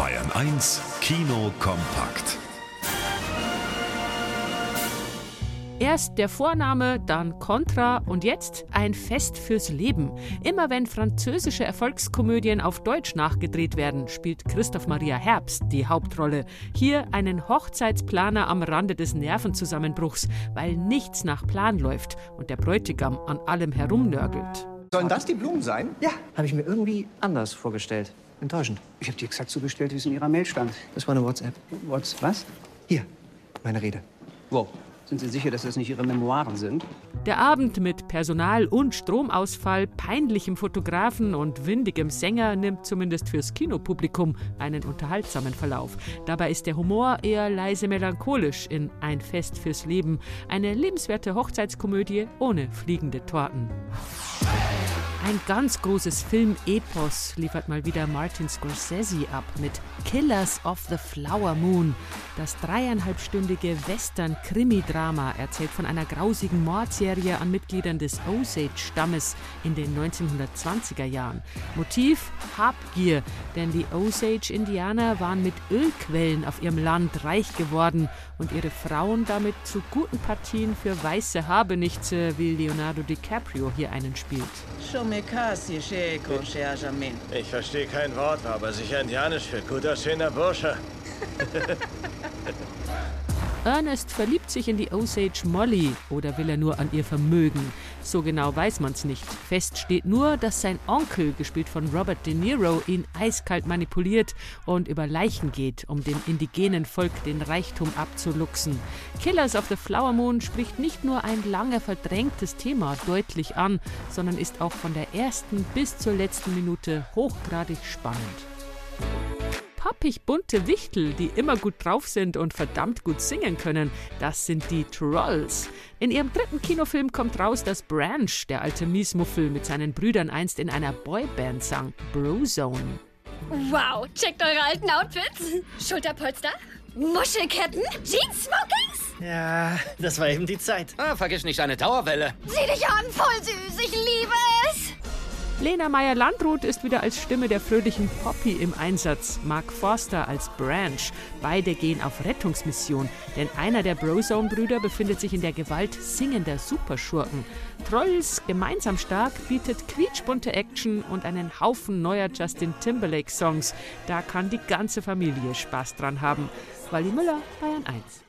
Bayern 1 Kino kompakt. Erst der Vorname, dann Contra und jetzt ein Fest fürs Leben. Immer wenn französische Erfolgskomödien auf Deutsch nachgedreht werden, spielt Christoph Maria Herbst die Hauptrolle. Hier einen Hochzeitsplaner am Rande des Nervenzusammenbruchs, weil nichts nach Plan läuft und der Bräutigam an allem herumnörgelt. Sollen das die Blumen sein? Ja, habe ich mir irgendwie anders vorgestellt. Enttäuschend. Ich habe die exakt so bestellt, wie es in Ihrer Mail stand. Das war eine WhatsApp. What's was? Hier, meine Rede. Wo? Sind Sie sicher, dass das nicht Ihre Memoiren sind? Der Abend mit Personal- und Stromausfall, peinlichem Fotografen und windigem Sänger nimmt zumindest fürs Kinopublikum einen unterhaltsamen Verlauf. Dabei ist der Humor eher leise melancholisch in Ein Fest fürs Leben, eine lebenswerte Hochzeitskomödie ohne fliegende Torten. Ein ganz großes Film-Epos liefert mal wieder Martin Scorsese ab mit Killers of the Flower Moon. Das dreieinhalbstündige Western-Krimi-Drama erzählt von einer grausigen Mordserie an Mitgliedern des Osage-Stammes in den 1920er Jahren. Motiv Habgier, denn die Osage-Indianer waren mit Ölquellen auf ihrem Land reich geworden und ihre Frauen damit zu guten Partien für weiße Habenichtse, wie Leonardo DiCaprio hier einen spielt. Ich verstehe kein Wort, aber sicher indianisch für guter, schöner Bursche. Ernest verliebt sich in die Osage Molly oder will er nur an ihr Vermögen? So genau weiß man's nicht. Fest steht nur, dass sein Onkel, gespielt von Robert De Niro, ihn eiskalt manipuliert und über Leichen geht, um dem indigenen Volk den Reichtum abzuluxen. Killers of the Flower Moon spricht nicht nur ein lange verdrängtes Thema deutlich an, sondern ist auch von der ersten bis zur letzten Minute hochgradig spannend pappig bunte Wichtel, die immer gut drauf sind und verdammt gut singen können. Das sind die Trolls. In ihrem dritten Kinofilm kommt raus, dass Branch, der alte Miesmuffel, mit seinen Brüdern einst in einer Boyband sang, Brozone. Wow, checkt eure alten Outfits. Schulterpolster, Muschelketten, Jeans-Smokings. Ja, das war eben die Zeit. Ah, vergiss nicht eine Dauerwelle. Sieh dich an, voll süß, ich liebe es. Lena Meyer-Landrut ist wieder als Stimme der fröhlichen Poppy im Einsatz, Mark Forster als Branch. Beide gehen auf Rettungsmission, denn einer der Brozone-Brüder befindet sich in der Gewalt singender Superschurken. Trolls gemeinsam stark bietet quietschbunte Action und einen Haufen neuer Justin Timberlake-Songs. Da kann die ganze Familie Spaß dran haben. Wally Müller, Bayern 1.